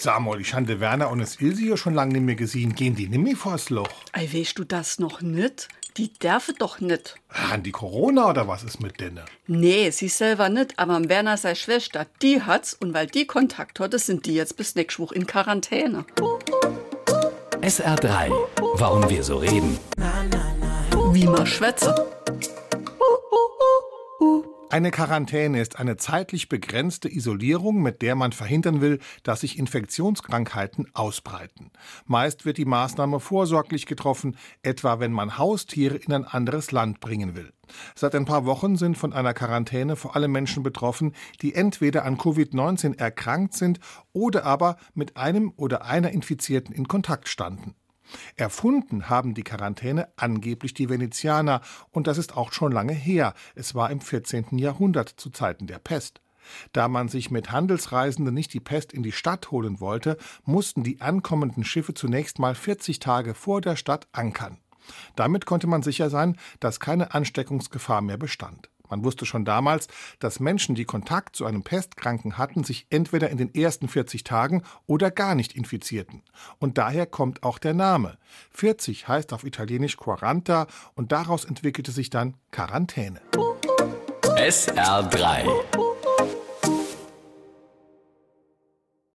Sag mal, ich habe Werner und das Ilse ja schon lange nicht mehr gesehen. Gehen die nicht mehr vors Loch? Ei, weißt du das noch nicht? Die dürfen doch nicht. Haben die Corona oder was ist mit denen? Nee, sie selber nicht, aber am Werner sei Schwester, die hat's und weil die Kontakt hatte, sind die jetzt bis nächste Woche in Quarantäne. SR3. Warum wir so reden. Wie man schwätze. Eine Quarantäne ist eine zeitlich begrenzte Isolierung, mit der man verhindern will, dass sich Infektionskrankheiten ausbreiten. Meist wird die Maßnahme vorsorglich getroffen, etwa wenn man Haustiere in ein anderes Land bringen will. Seit ein paar Wochen sind von einer Quarantäne vor allem Menschen betroffen, die entweder an Covid-19 erkrankt sind oder aber mit einem oder einer Infizierten in Kontakt standen. Erfunden haben die Quarantäne angeblich die Venezianer, und das ist auch schon lange her. Es war im 14. Jahrhundert zu Zeiten der Pest. Da man sich mit Handelsreisenden nicht die Pest in die Stadt holen wollte, mussten die ankommenden Schiffe zunächst mal 40 Tage vor der Stadt ankern. Damit konnte man sicher sein, dass keine Ansteckungsgefahr mehr bestand. Man wusste schon damals, dass Menschen, die Kontakt zu einem Pestkranken hatten, sich entweder in den ersten 40 Tagen oder gar nicht infizierten. Und daher kommt auch der Name. 40 heißt auf Italienisch Quaranta und daraus entwickelte sich dann Quarantäne. SR3.